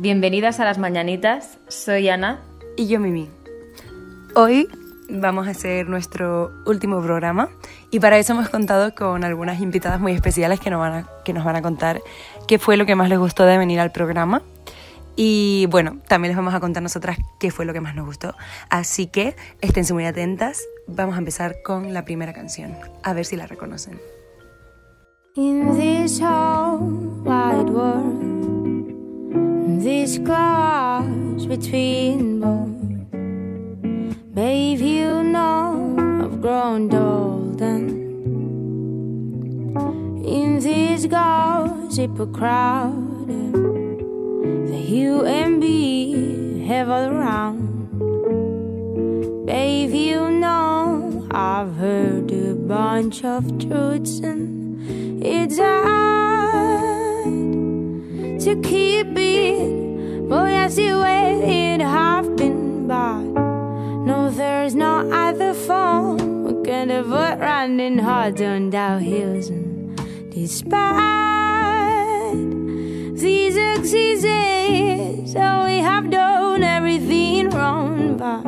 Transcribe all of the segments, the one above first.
Bienvenidas a las mañanitas, soy Ana. Y yo Mimi. Hoy vamos a hacer nuestro último programa y para eso hemos contado con algunas invitadas muy especiales que nos van a, que nos van a contar qué fue lo que más les gustó de venir al programa. Y bueno, también les vamos a contar nosotras qué fue lo que más nos gustó. Así que estén muy atentas. Vamos a empezar con la primera canción. A ver si la reconocen. In this wide world, this between Babe, you know I've grown old and in this gossip crowd that you and me have all around. Babe, you know I've heard a bunch of truths and it's hard to keep it. Boy, I see where it have been, but no, there's no other phone. We're gonna put running hard on down hills. And despite these excuses, so we have done everything wrong. But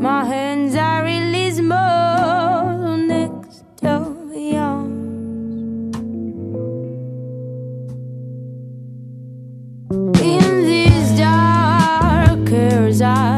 my hands are really small desire.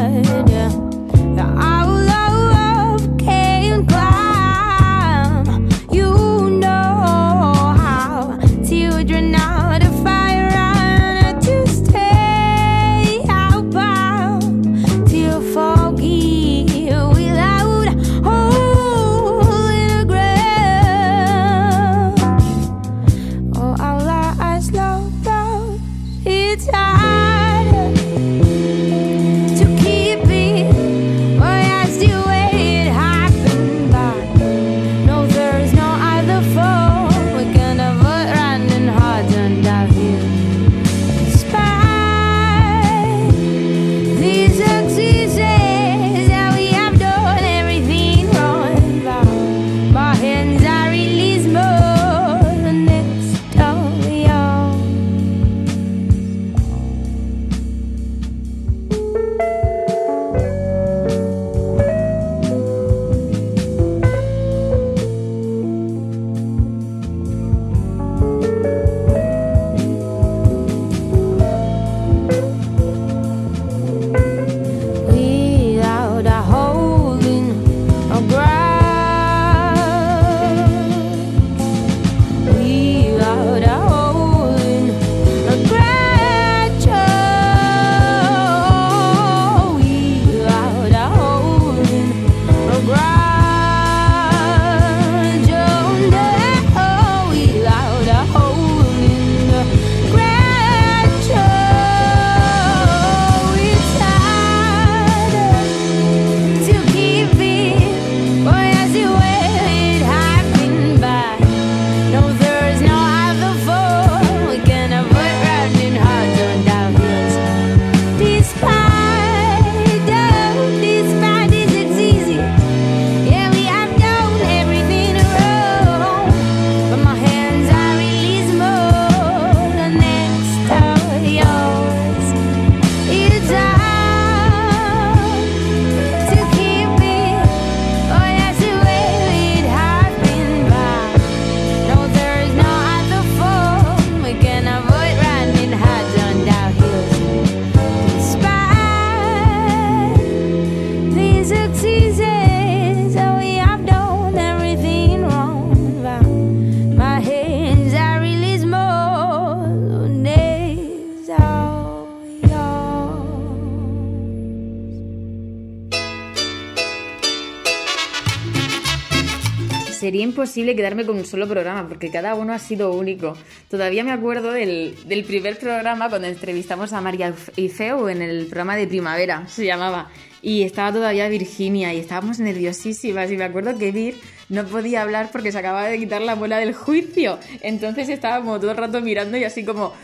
Imposible quedarme con un solo programa porque cada uno ha sido único. Todavía me acuerdo del, del primer programa cuando entrevistamos a María Ifeu en el programa de primavera, se llamaba. Y estaba todavía Virginia y estábamos nerviosísimas. Y me acuerdo que Vir no podía hablar porque se acababa de quitar la bola del juicio. Entonces estábamos todo el rato mirando y así como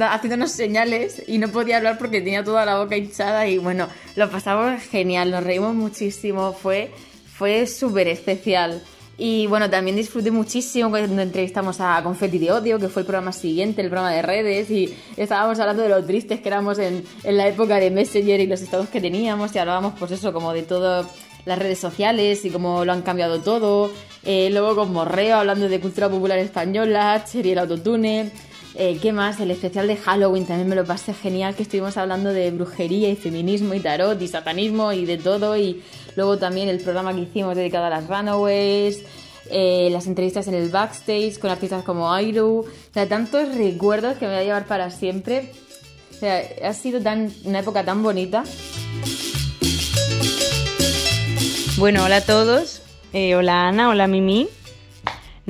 haciéndonos señales y no podía hablar porque tenía toda la boca hinchada y bueno, lo pasamos genial, nos reímos muchísimo, fue, fue súper especial. Y bueno, también disfruté muchísimo cuando entrevistamos a Confetti de Odio, que fue el programa siguiente, el programa de redes, y estábamos hablando de lo tristes que éramos en, en la época de Messenger y los estados que teníamos, y hablábamos pues eso, como de todo las redes sociales y cómo lo han cambiado todo. Eh, luego con Morreo hablando de cultura popular española, Cherry el autotune. Eh, ¿Qué más? El especial de Halloween también me lo pasé genial, que estuvimos hablando de brujería y feminismo y tarot y satanismo y de todo. Y luego también el programa que hicimos dedicado a las Runaways, eh, las entrevistas en el backstage con artistas como Airu. O sea, tantos recuerdos que me voy a llevar para siempre. O sea, ha sido tan, una época tan bonita. Bueno, hola a todos. Eh, hola Ana, hola Mimi.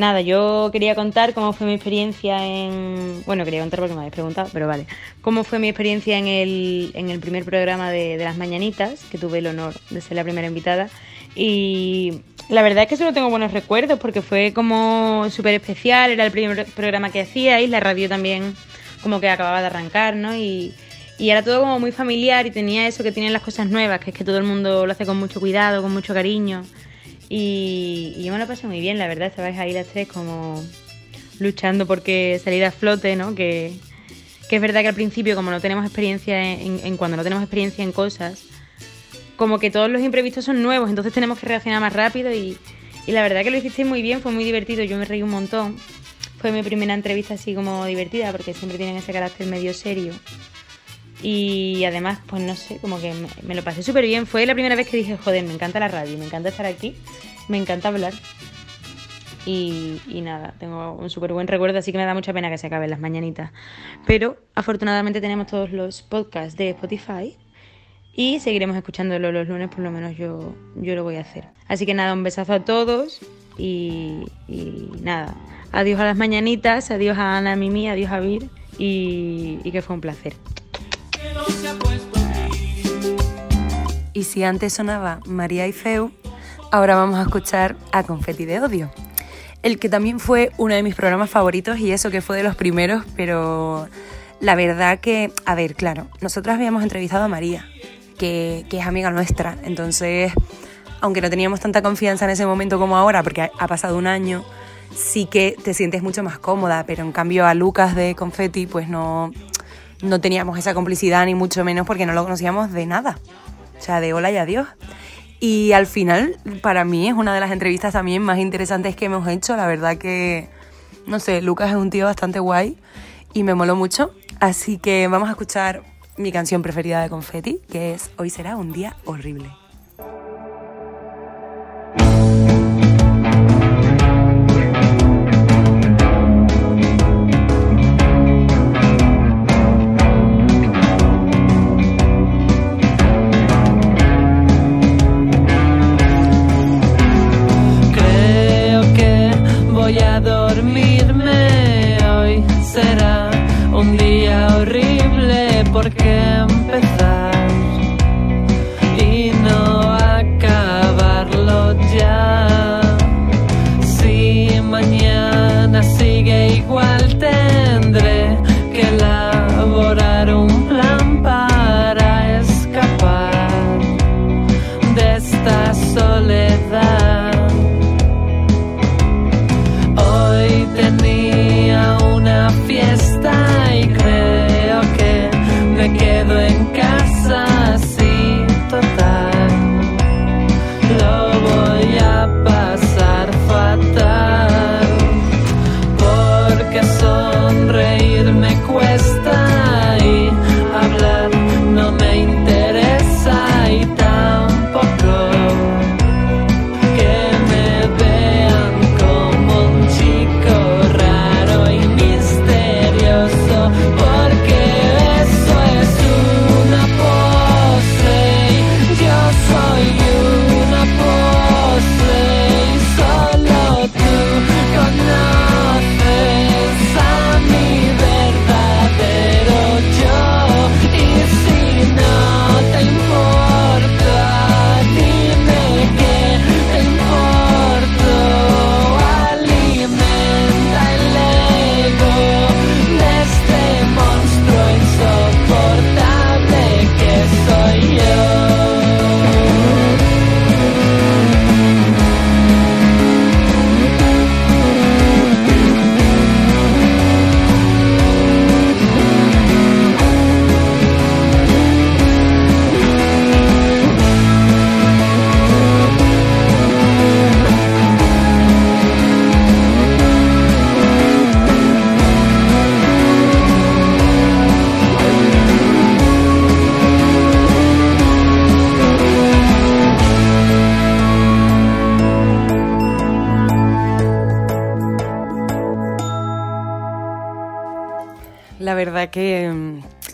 Nada, yo quería contar cómo fue mi experiencia en... Bueno, quería contar porque me habéis preguntado, pero vale. Cómo fue mi experiencia en el, en el primer programa de, Las Mañanitas, que tuve el honor de ser la primera invitada. Y la verdad es que solo tengo buenos recuerdos porque fue como súper especial, era el primer programa que hacía y la radio también como que acababa de arrancar, ¿no? Y era todo como muy familiar y tenía eso que tienen las cosas nuevas, que es que todo el mundo lo hace con mucho cuidado, con mucho cariño. Y, yo me lo pasé muy bien, la verdad, estabais ahí las tres como luchando porque salir a flote, ¿no? Que, que es verdad que al principio, como no tenemos experiencia en, en, cuando no tenemos experiencia en cosas, como que todos los imprevistos son nuevos, entonces tenemos que reaccionar más rápido y, y la verdad que lo hicisteis muy bien, fue muy divertido, yo me reí un montón. Fue mi primera entrevista así como divertida, porque siempre tienen ese carácter medio serio. Y además, pues no sé, como que me, lo pasé súper bien. Fue la primera vez que dije, joder, me encanta la radio, me encanta estar aquí, me encanta hablar. Y, nada, tengo un súper buen recuerdo, así que me da mucha pena que se acaben las mañanitas. Pero afortunadamente tenemos todos los podcasts de Spotify y seguiremos escuchándolo los lunes, por lo menos yo, yo lo voy a hacer. Así que nada, un besazo a todos y, nada, adiós a las mañanitas, adiós a Ana, Mimi, adiós a Vir y que fue un placer. Y si antes sonaba María y Feu, ahora vamos a escuchar a Confetti de Odio. El que también fue uno de mis programas favoritos y eso que fue de los primeros, pero la verdad que, a ver, claro, nosotros habíamos entrevistado a María, que, es amiga nuestra, entonces, aunque no teníamos tanta confianza en ese momento como ahora, porque ha, ha pasado un año, sí que te sientes mucho más cómoda, pero en cambio a Lucas de Confetti, pues no, no teníamos esa complicidad ni mucho menos porque no lo conocíamos de nada. O sea, de hola y adiós. Y al final, para mí es una de las entrevistas también más interesantes que hemos hecho. La verdad que, no sé, Lucas es un tío bastante guay y me moló mucho. Así que vamos a escuchar mi canción preferida de Confetti, que es Hoy será un día horrible.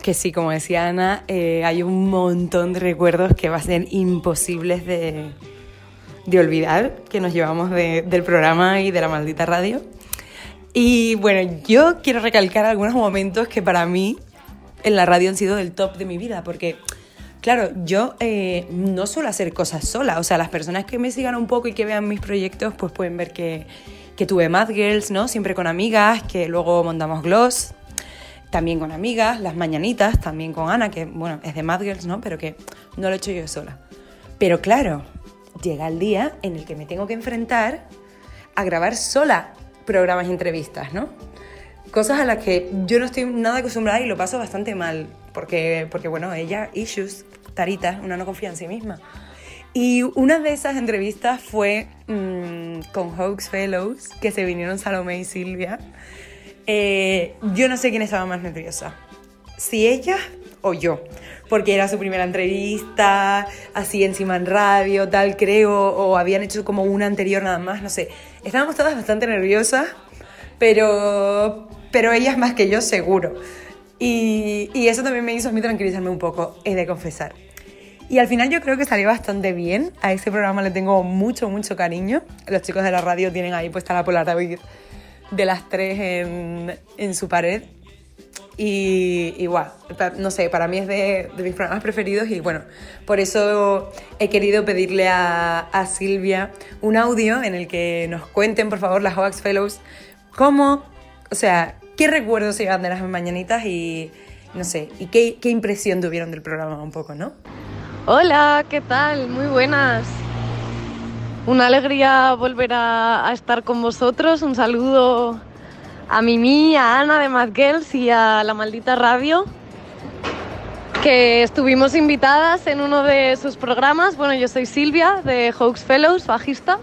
Que sí, como decía Ana, eh, hay un montón de recuerdos que va a ser imposibles de, de olvidar, que nos llevamos de- del programa y de la maldita radio. Y bueno, yo quiero recalcar algunos momentos que para mí en la radio han sido del top de mi vida, porque claro, yo eh, no suelo hacer cosas sola, o sea, las personas que me sigan un poco y que vean mis proyectos, pues pueden ver que, que tuve Mad Girls, ¿no? Siempre con amigas, que luego montamos Gloss, también con amigas, las mañanitas, también con Ana, que bueno, es de Mad Girls, ¿no? Pero que no lo he hecho yo sola. Pero claro, llega el día en el que me tengo que enfrentar a grabar sola programas y entrevistas, ¿no? Cosas a las que yo no estoy nada acostumbrada y lo paso bastante mal, porque, porque bueno, ella, issues, taritas, una no confía en sí misma. Y una de esas entrevistas fue mm, con Hawks Fellows, que se vinieron Salomé y Silvia. Eh, yo no sé quién estaba más nerviosa, si ella o yo, porque era su primera entrevista, así encima en radio, tal creo, o habían hecho como una anterior nada más, no sé. Estábamos todas bastante nerviosas, pero, pero ellas más que yo seguro. Y, eso también me hizo a mí tranquilizarme un poco, he de confesar. Y al final yo creo que salió bastante bien. A ese programa le tengo mucho, mucho cariño. Los chicos de la radio tienen ahí puesta la Polaroid de las tres en, en su pared. Y igual, no sé, para mí es de, de mis programas preferidos y bueno, por eso he querido pedirle a, a Silvia un audio en el que nos cuenten, por favor, las Hoax Fellows, cómo, o sea, qué recuerdos se llevan de las mañanitas y, no sé, y qué, qué impresión tuvieron del programa un poco, ¿no? Hola, ¿qué tal? Muy buenas. Una alegría volver a, estar con vosotros. Un saludo a Mimi, a Ana de Mad Girls y a La Maldita Radio, que estuvimos invitadas en uno de sus programas. Bueno, yo soy Silvia de Hawks Fellows, bajista,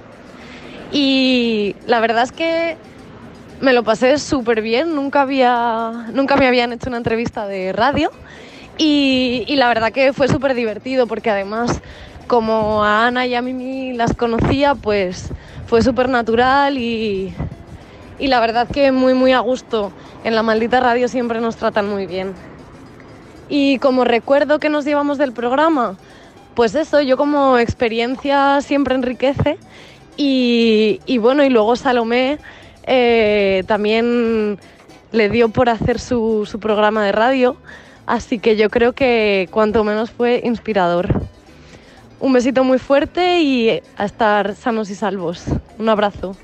y la verdad es que me lo pasé súper bien. Nunca, había, nunca me habían hecho una entrevista de radio. Y, y la verdad que fue súper divertido porque además como a Ana y a Mimi las conocía, pues fue súper natural y, y la verdad que muy muy a gusto. En la maldita radio siempre nos tratan muy bien. Y como recuerdo que nos llevamos del programa, pues eso, yo como experiencia siempre enriquece. Y, bueno, y luego Salomé eh, también le dio por hacer su, su programa de radio. Así que yo creo que cuanto menos fue inspirador. Un besito muy fuerte y a estar sanos y salvos. Un abrazo.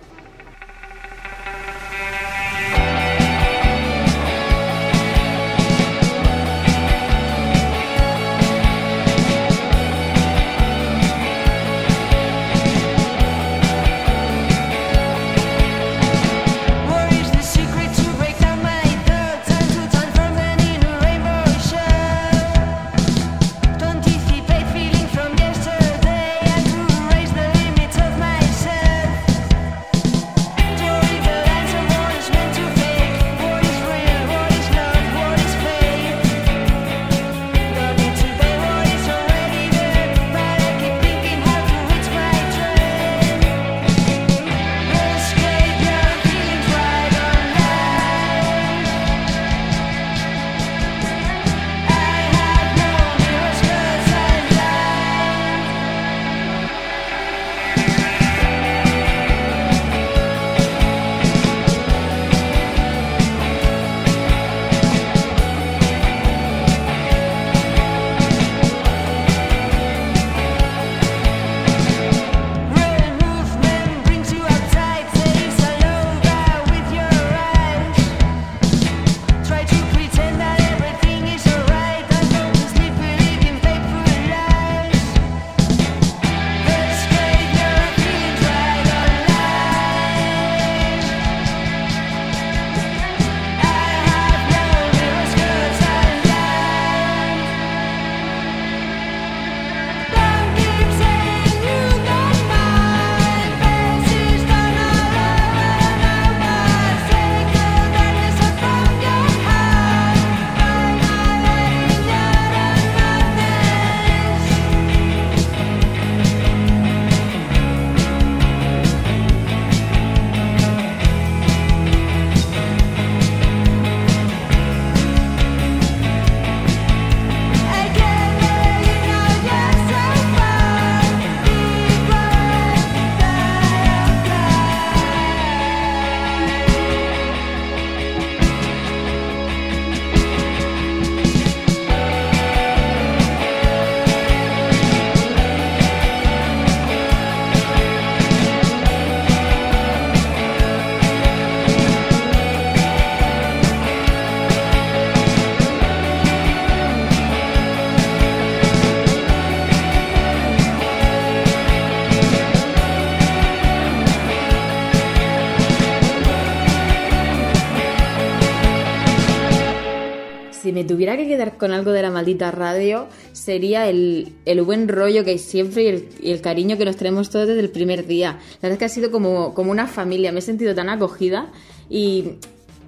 Con algo de la maldita radio, sería el, el buen rollo que hay siempre y el, y el cariño que nos tenemos todos desde el primer día. La verdad es que ha sido como, como una familia, me he sentido tan acogida y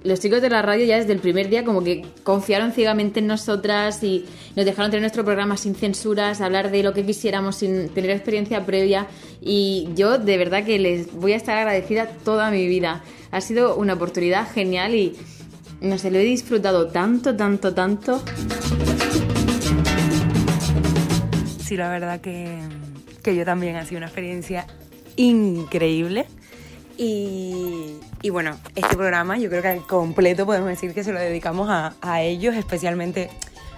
los chicos de la radio ya desde el primer día como que confiaron ciegamente en nosotras y nos dejaron tener nuestro programa sin censuras, hablar de lo que quisiéramos sin tener experiencia previa y yo de verdad que les voy a estar agradecida toda mi vida. Ha sido una oportunidad genial y no sé, lo he disfrutado tanto, tanto, tanto. Sí, la verdad que, que yo también ha sido una experiencia increíble. Y, y bueno, este programa yo creo que al completo podemos decir que se lo dedicamos a, a ellos, especialmente,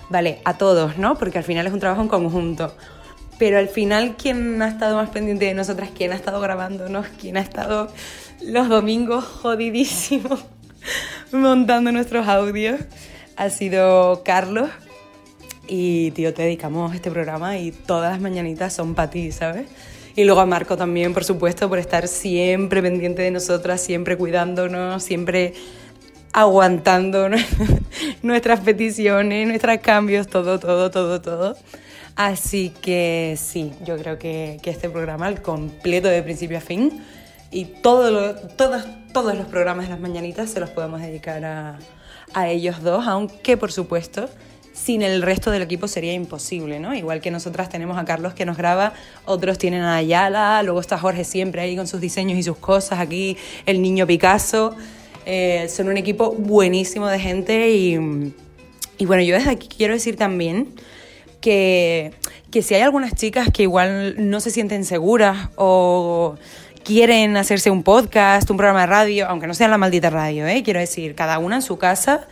vale, a todos, ¿no? Porque al final es un trabajo en conjunto. Pero al final, ¿quién ha estado más pendiente de nosotras? ¿Quién ha estado grabándonos? ¿Quién ha estado los domingos jodidísimos montando nuestros audios? Ha sido Carlos. Y, tío, te dedicamos este programa y todas las mañanitas son para ti, ¿sabes? Y luego a Marco también, por supuesto, por estar siempre pendiente de nosotras, siempre cuidándonos, siempre aguantando nuestras peticiones, nuestros cambios, todo, todo, todo, todo. Así que sí, yo creo que, que este programa, al completo de principio a fin, y todo lo- todos, todos los programas de las mañanitas se los podemos dedicar a, a ellos dos, aunque por supuesto sin el resto del equipo sería imposible, ¿no? Igual que nosotras tenemos a Carlos que nos graba, otros tienen a Ayala, luego está Jorge siempre ahí con sus diseños y sus cosas, aquí el niño Picasso. Eh, son un equipo buenísimo de gente y, y bueno, yo desde aquí quiero decir también que, que si hay algunas chicas que igual no se sienten seguras o quieren hacerse un podcast, un programa de radio, aunque no sea la maldita radio, ¿eh? quiero decir, cada una en su casa,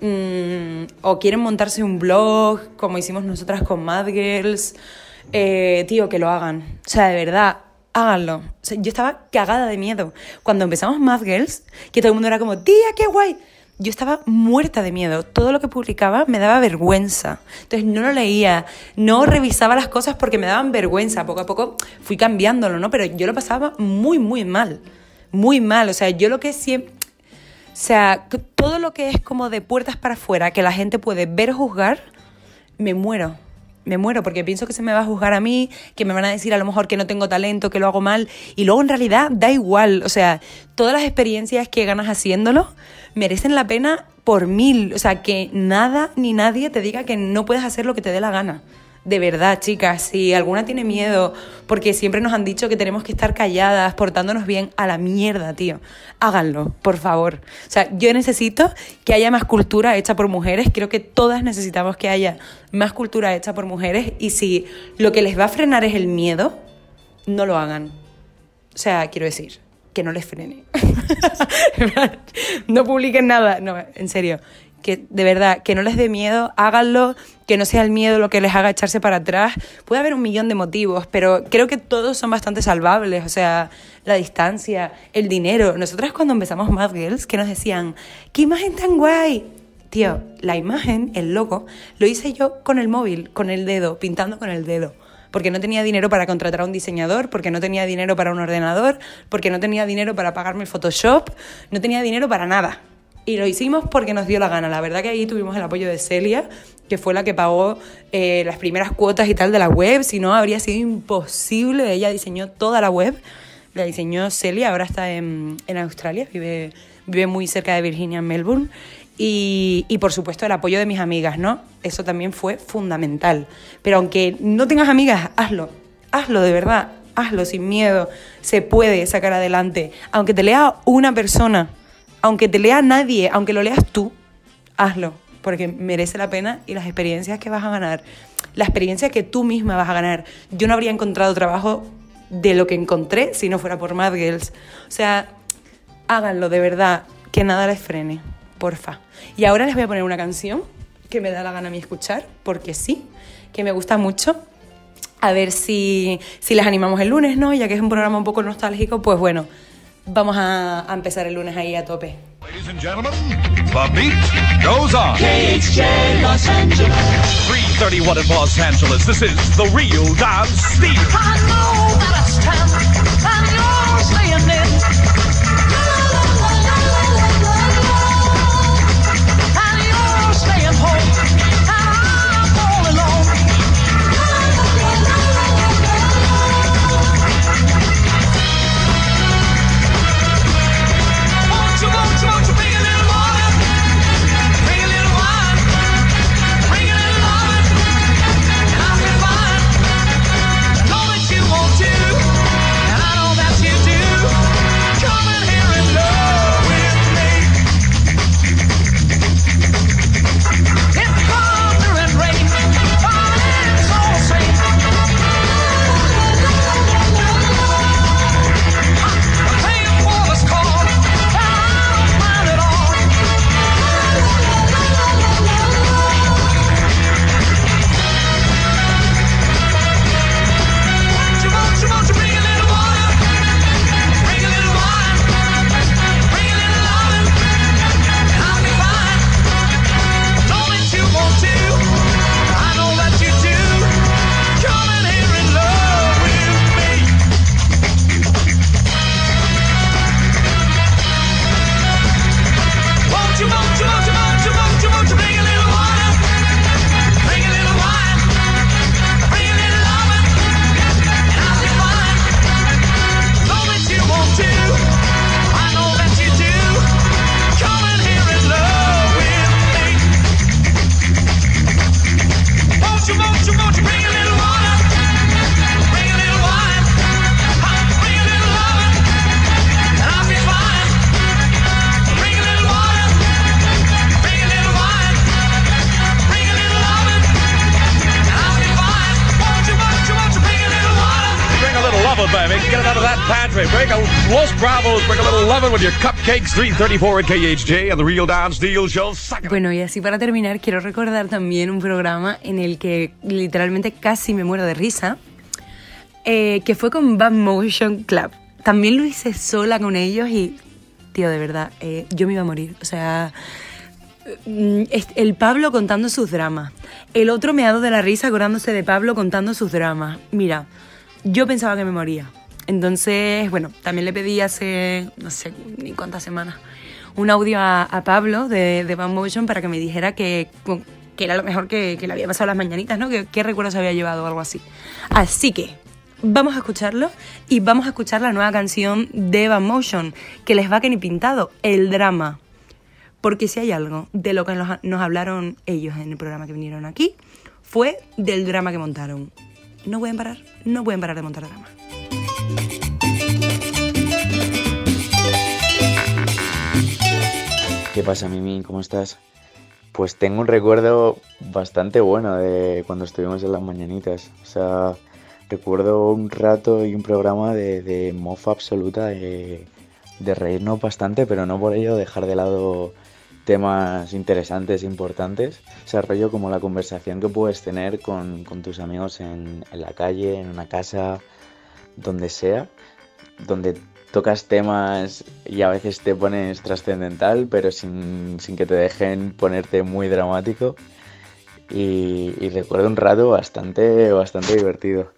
mm, o quieren montarse un blog, como hicimos nosotras con Mad Girls, eh, tío, que lo hagan. O sea, de verdad, háganlo. Yo estaba cagada de miedo. Cuando empezamos Mad Girls, que todo el mundo era como, tía, qué guay. Yo estaba muerta de miedo. Todo lo que publicaba me daba vergüenza. Entonces no lo leía, no revisaba las cosas porque me daban vergüenza. Poco a poco fui cambiándolo, ¿no? Pero yo lo pasaba muy, muy mal. Muy mal. O sea, yo lo que siempre... O sea, todo lo que es como de puertas para afuera, que la gente puede ver o juzgar, me muero. Me muero porque pienso que se me va a juzgar a mí, que me van a decir a lo mejor que no tengo talento, que lo hago mal. Y luego en realidad da igual. O sea, todas las experiencias que ganas haciéndolo merecen la pena por mil. O sea, que nada ni nadie te diga que no puedes hacer lo que te dé la gana. De verdad, chicas, si alguna tiene miedo, porque siempre nos han dicho que tenemos que estar calladas, portándonos bien, a la mierda, tío. Háganlo, por favor. O sea, yo necesito que haya más cultura hecha por mujeres. Creo que todas necesitamos que haya más cultura hecha por mujeres. Y si lo que les va a frenar es el miedo, no lo hagan. O sea, quiero decir, que no les frene. no publiquen nada. No, en serio. Que de verdad, que no les dé miedo, háganlo, que no sea el miedo lo que les haga echarse para atrás. Puede haber un millón de motivos, pero creo que todos son bastante salvables. O sea, la distancia, el dinero. Nosotras cuando empezamos Mad Girls, que nos decían, ¡qué imagen tan guay! Tío, la imagen, el logo, lo hice yo con el móvil, con el dedo, pintando con el dedo porque no tenía dinero para contratar a un diseñador, porque no tenía dinero para un ordenador, porque no tenía dinero para pagarme el Photoshop, no tenía dinero para nada. Y lo hicimos porque nos dio la gana. La verdad que ahí tuvimos el apoyo de Celia, que fue la que pagó eh, las primeras cuotas y tal de la web, si no habría sido imposible. Ella diseñó toda la web, la diseñó Celia, ahora está en, en Australia, vive, vive muy cerca de Virginia, en Melbourne. Y, por supuesto el apoyo de mis amigas, ¿no? Eso también fue fundamental. Pero aunque no tengas amigas, hazlo. Hazlo de verdad. Hazlo sin miedo. Se puede sacar adelante. Aunque te lea una persona, aunque te lea nadie, aunque lo leas tú, hazlo. Porque merece la pena y las experiencias que vas a ganar, la experiencia que tú misma vas a ganar. Yo no habría encontrado trabajo de lo que encontré si no fuera por Mad Girls. O sea, háganlo de verdad, que nada les frene porfa. Y ahora les voy a poner una canción que me da la gana a mí escuchar, porque sí, que me gusta mucho. A ver si, si les animamos el lunes, ¿no? Ya que es un programa un poco nostálgico, pues bueno, vamos a, a empezar el lunes ahí a tope. Ladies and gentlemen, the beat goes on. KHJ Los Angeles. 331 in Los Angeles. This is the real Dance Steve. I know that it's time, pantry. Break a Los Bravos. Bring a little with your cupcakes. 334 at KHJ and the Real Show. Bueno, y así para terminar, quiero recordar también un programa en el que literalmente casi me muero de risa, eh, que fue con Bad Motion Club. También lo hice sola con ellos y, tío, de verdad, eh, yo me iba a morir. O sea, mm, el Pablo contando sus dramas, el otro meado de la risa acordándose de Pablo contando sus dramas. Mira, yo pensaba que me moría. Entonces, bueno, también le pedí hace, no sé ni cuántas semanas, un audio a, Pablo de, de Bad Motion para que me dijera que, que era lo mejor que, le había pasado las mañanitas, ¿no? Que, qué recuerdos había llevado o algo así. Así que, vamos a escucharlo y vamos a escuchar la nueva canción de Bad Motion, que les va que ni pintado, el drama. Porque si hay algo de lo que nos, nos hablaron ellos en el programa que vinieron aquí, fue del drama que montaron. No pueden parar, no pueden parar de montar drama. ¿Qué pasa, Mimi? ¿Cómo estás? Pues tengo un recuerdo bastante bueno de cuando estuvimos en las mañanitas. O sea, recuerdo un rato y un programa de, mofa absoluta, de, reírnos bastante, pero no por ello dejar de lado temas interesantes, importantes. O sea, como la conversación que puedes tener con, tus amigos en la calle, en una casa, donde sea, donde tocas temas y a veces te pones trascendental, pero sin, sin que te dejen ponerte muy dramático. Y, y recuerdo un rato bastante, bastante divertido.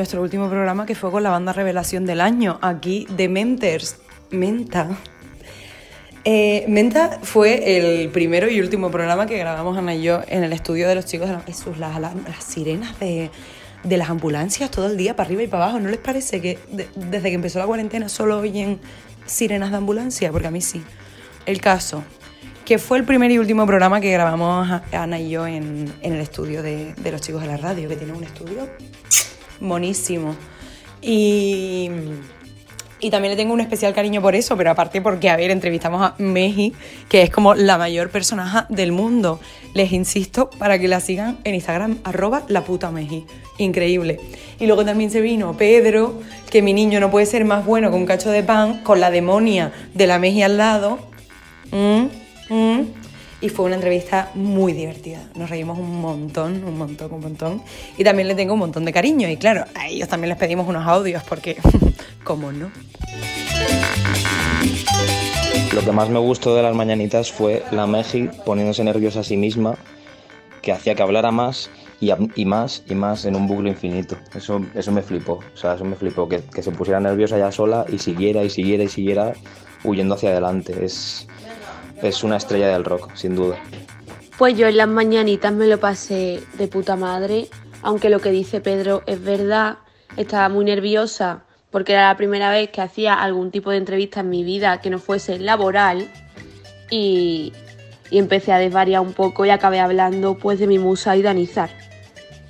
Nuestro último programa que fue con la banda Revelación del Año, aquí de Menters, Menta. Eh, Menta fue el primero y último programa que grabamos Ana y yo en el estudio de los chicos de la- Jesús, las, las- sirenas de, de las ambulancias todo el día para arriba y para abajo. ¿No les parece que de- desde que empezó la cuarentena solo oyen sirenas de ambulancia? Porque a mí sí. El caso, que fue el primer y último programa que grabamos Ana y yo en, en el estudio de, de los chicos de la radio, que tiene un estudio monísimo. Y, y también le tengo un especial cariño por eso, pero aparte porque, a ver, entrevistamos a Meji, que es como la mayor personaje del mundo. Les insisto para que la sigan en Instagram, arroba la puta Meji. Increíble. Y luego también se vino Pedro, que mi niño no puede ser más bueno que un cacho de pan, con la demonia de la Meji al lado. Mm, mm. Y fue una entrevista muy divertida. Nos reímos un montón, un montón, un montón. Y también le tengo un montón de cariño. Y claro, a ellos también les pedimos unos audios porque, ¿cómo no? Lo que más me gustó de las mañanitas fue la Meji poniéndose nerviosa a sí misma, que hacía que hablara más y, más y más en un bucle infinito. Eso, eso me flipó, o sea, eso me flipó, que, que se pusiera nerviosa ya sola y siguiera y siguiera y siguiera huyendo hacia adelante. Es, es una estrella del rock, sin duda. Pues yo en las mañanitas me lo pasé de puta madre, aunque lo que dice Pedro es verdad, estaba muy nerviosa porque era la primera vez que hacía algún tipo de entrevista en mi vida que no fuese laboral y, y empecé a desvariar un poco y acabé hablando pues de mi musa y Danizar.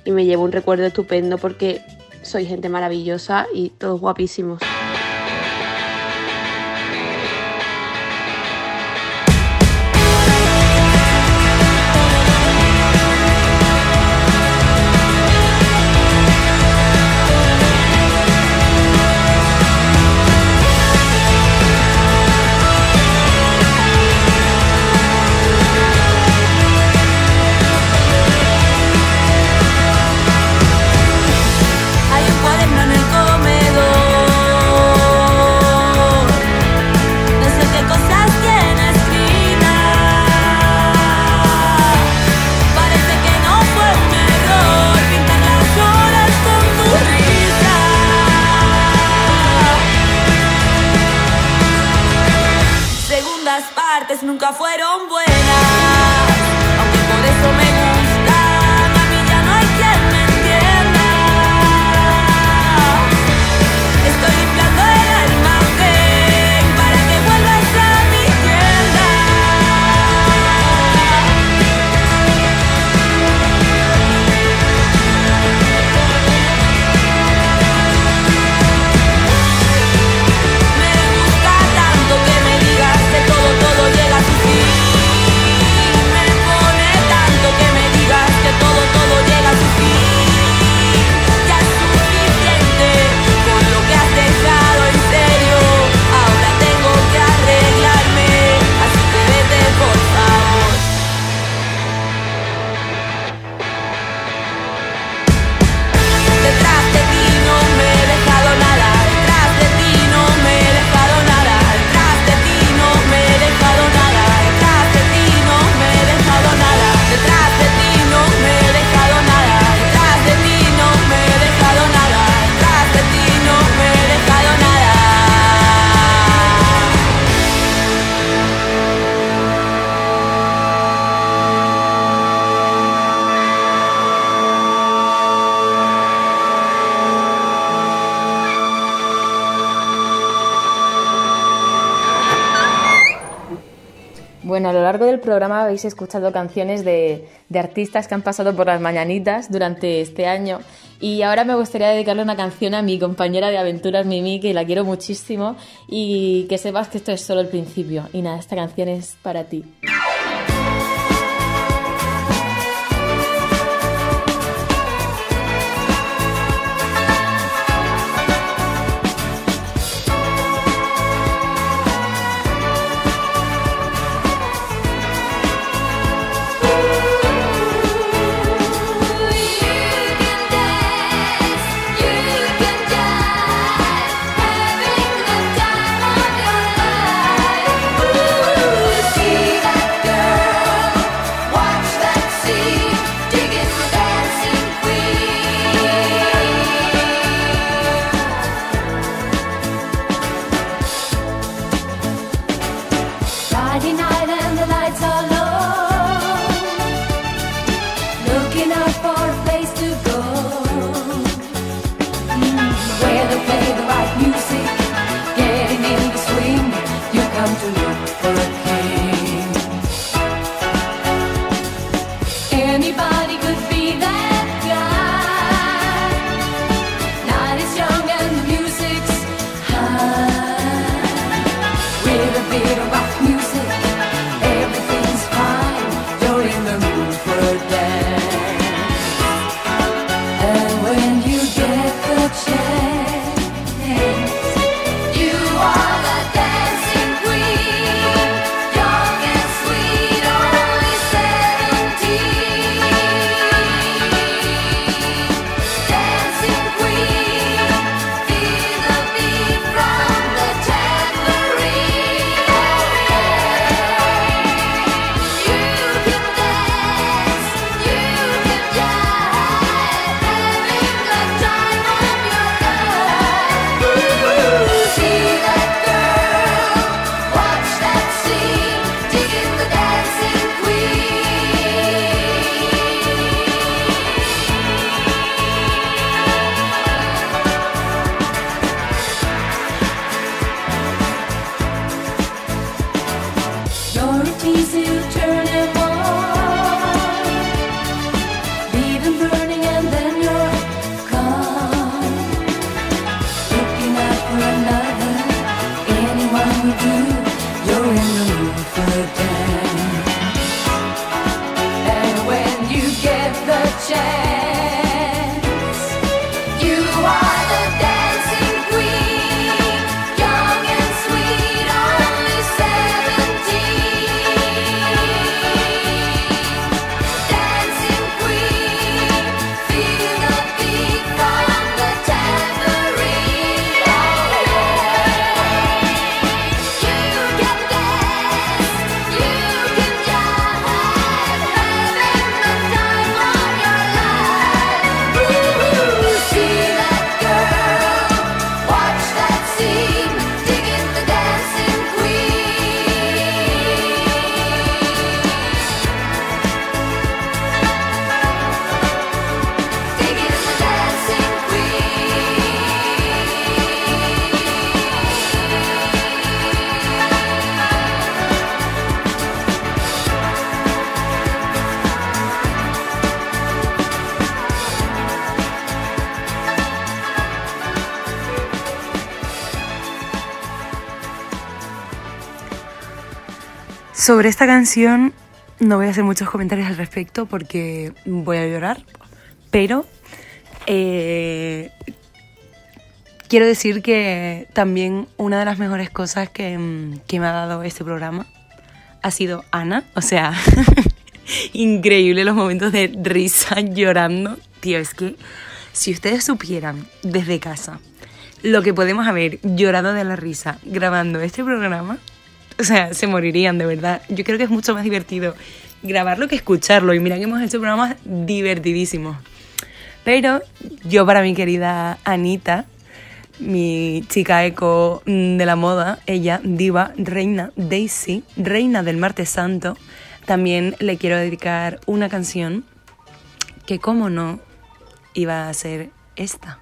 Y me llevo un recuerdo estupendo porque soy gente maravillosa y todos guapísimos. Programa habéis escuchado canciones de, de artistas que han pasado por las mañanitas durante este año y ahora me gustaría dedicarle una canción a mi compañera de aventuras Mimi, que la quiero muchísimo y que sepas que esto es solo el principio. Y nada, esta canción es para ti. vivieron Sobre esta canción no voy a hacer muchos comentarios al respecto porque voy a llorar, pero eh, quiero decir que también una de las mejores cosas que, que me ha dado este programa ha sido Ana, o sea, increíble los momentos de risa llorando. Tío, es que si ustedes supieran desde casa lo que podemos haber llorado de la risa grabando este programa, o sea, se morirían de verdad. Yo creo que es mucho más divertido grabarlo que escucharlo. Y mira que hemos hecho programas divertidísimos. Pero yo para mi querida Anita, mi chica eco mm, de la moda, ella, diva, reina, Daisy, reina del martes santo, también le quiero dedicar una canción que, como no, iba a ser esta.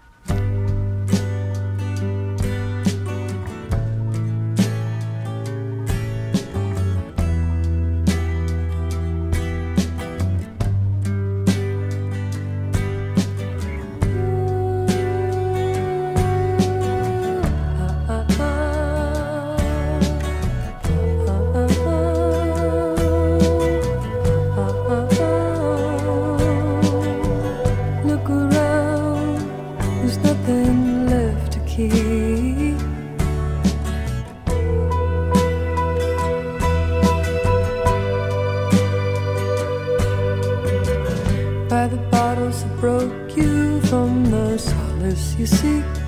Broke you from the solace you seek.